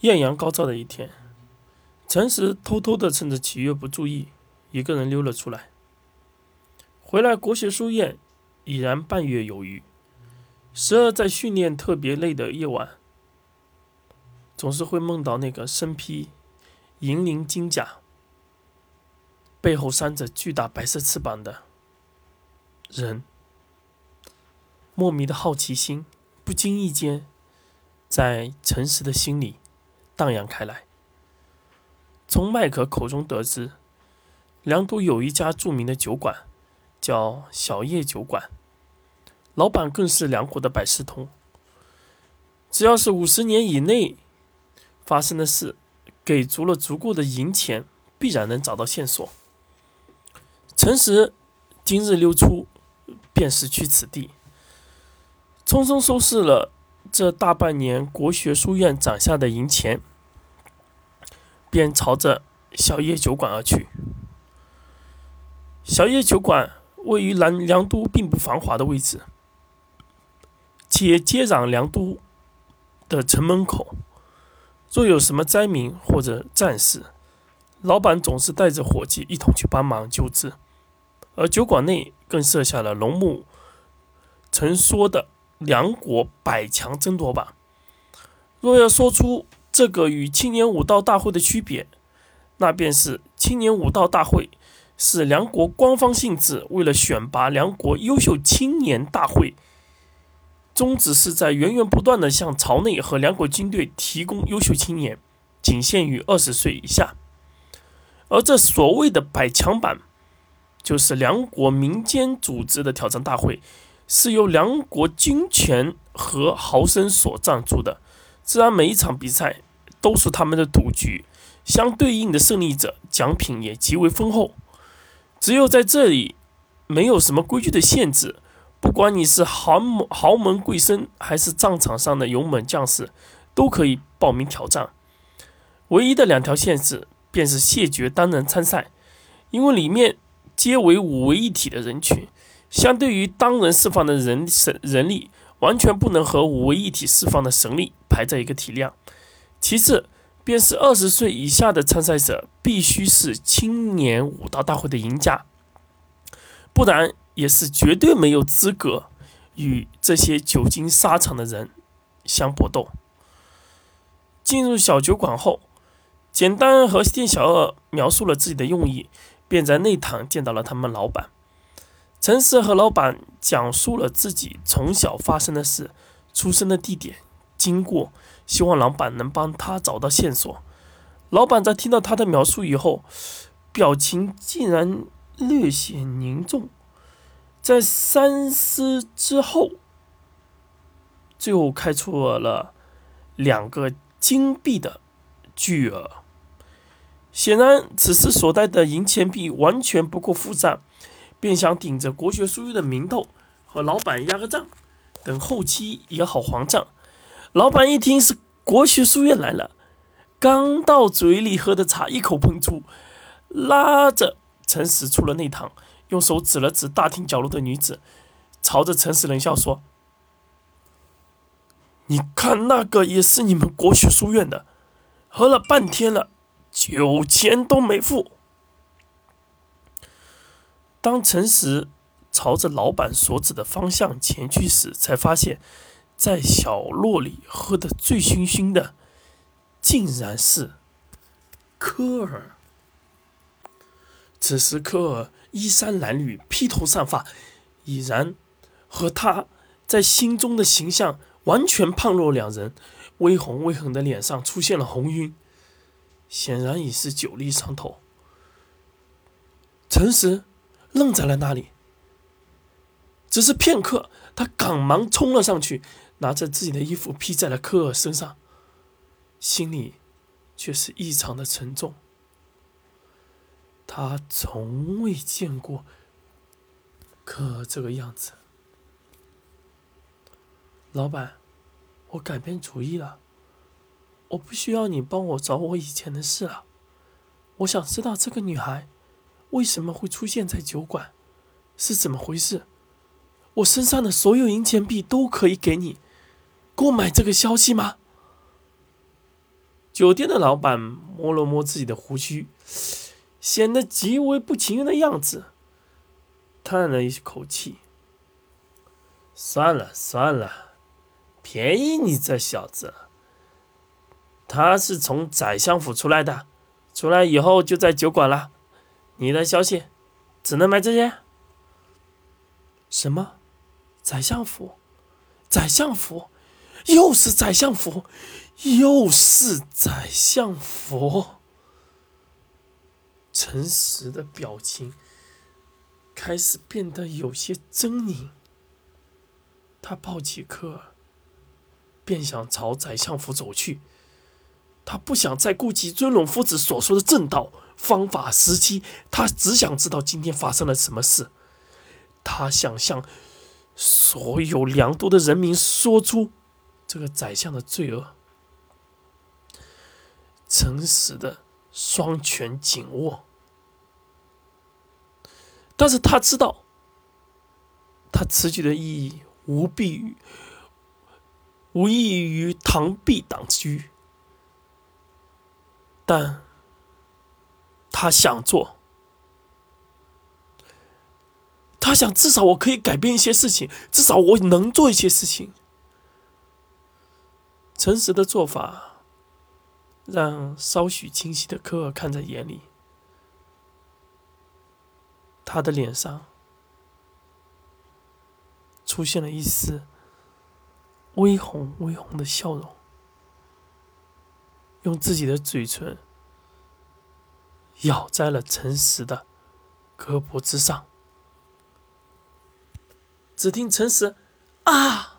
艳阳高照的一天，陈实偷偷的趁着启月不注意，一个人溜了出来。回来国学书院已然半月有余。时而在训练特别累的夜晚，总是会梦到那个身披银鳞金甲、背后扇着巨大白色翅膀的人。莫名的好奇心，不经意间，在诚实的心里荡漾开来。从麦克口中得知，良都有一家著名的酒馆，叫小叶酒馆。老板更是梁国的百事通，只要是五十年以内发生的事，给足了足够的银钱，必然能找到线索。陈实今日溜出，便是去此地，匆匆收拾了这大半年国学书院攒下的银钱，便朝着小叶酒馆而去。小叶酒馆位于南梁都并不繁华的位置。且接壤梁都的城门口，若有什么灾民或者战事，老板总是带着伙计一同去帮忙救治。而酒馆内更设下了龙木曾说的梁国百强争夺榜。若要说出这个与青年武道大会的区别，那便是青年武道大会是梁国官方性质，为了选拔梁国优秀青年大会。宗旨是在源源不断的向朝内和两国军队提供优秀青年，仅限于二十岁以下。而这所谓的百强版，就是两国民间组织的挑战大会，是由两国军权和豪绅所赞助的。自然，每一场比赛都是他们的赌局，相对应的胜利者奖品也极为丰厚。只有在这里，没有什么规矩的限制。不管你是豪门豪门贵绅，还是战场上的勇猛将士，都可以报名挑战。唯一的两条限制便是谢绝单人参赛，因为里面皆为五为一体的人群，相对于单人释放的人神人力，完全不能和五位一体释放的神力排在一个体量。其次，便是二十岁以下的参赛者必须是青年武道大会的赢家，不然。也是绝对没有资格与这些久经沙场的人相搏斗。进入小酒馆后，简单和店小二描述了自己的用意，便在内堂见到了他们老板。陈实和老板讲述了自己从小发生的事、出生的地点、经过，希望老板能帮他找到线索。老板在听到他的描述以后，表情竟然略显凝重。在三思之后，最后开出了两个金币的巨额。显然，此时所带的银钱币完全不够付账，便想顶着国学书院的名头和老板压个账，等后期也好还账。老板一听是国学书院来了，刚到嘴里喝的茶一口喷出，拉着陈实出了内堂。用手指了指大厅角落的女子，朝着陈实冷笑说：“你看那个也是你们国学书院的，喝了半天了，酒钱都没付。”当陈实朝着老板所指的方向前去时，才发现，在小落里喝得醉醺醺的，竟然是科尔。此时，科尔。衣衫褴褛，披头散发，已然和他在心中的形象完全判若两人。微红微红的脸上出现了红晕，显然已是酒力上头。陈实愣在了那里，只是片刻，他赶忙冲了上去，拿着自己的衣服披在了科尔身上，心里却是异常的沉重。他从未见过可这个样子。老板，我改变主意了，我不需要你帮我找我以前的事了。我想知道这个女孩为什么会出现在酒馆，是怎么回事？我身上的所有银钱币都可以给你购买这个消息吗？酒店的老板摸了摸自己的胡须，显得极为不情愿的样子，叹了一口气：“算了算了，便宜你这小子。他是从宰相府出来的，出来以后就在酒馆了。你的消息只能买这些？什么？宰相府？宰相府？又是宰相府？”又是宰相府，陈实的表情开始变得有些狰狞。他抱起科尔，便想朝宰相府走去。他不想再顾及尊龙夫子所说的正道、方法、时机，他只想知道今天发生了什么事。他想向所有良都的人民说出这个宰相的罪恶。诚实的双拳紧握，但是他知道，他此举的意义无必于无异于螳臂挡车，但他想做，他想至少我可以改变一些事情，至少我能做一些事情。诚实的做法。让稍许清晰的科尔看在眼里，他的脸上出现了一丝微红微红的笑容，用自己的嘴唇咬在了诚实的胳膊之上。只听诚实啊！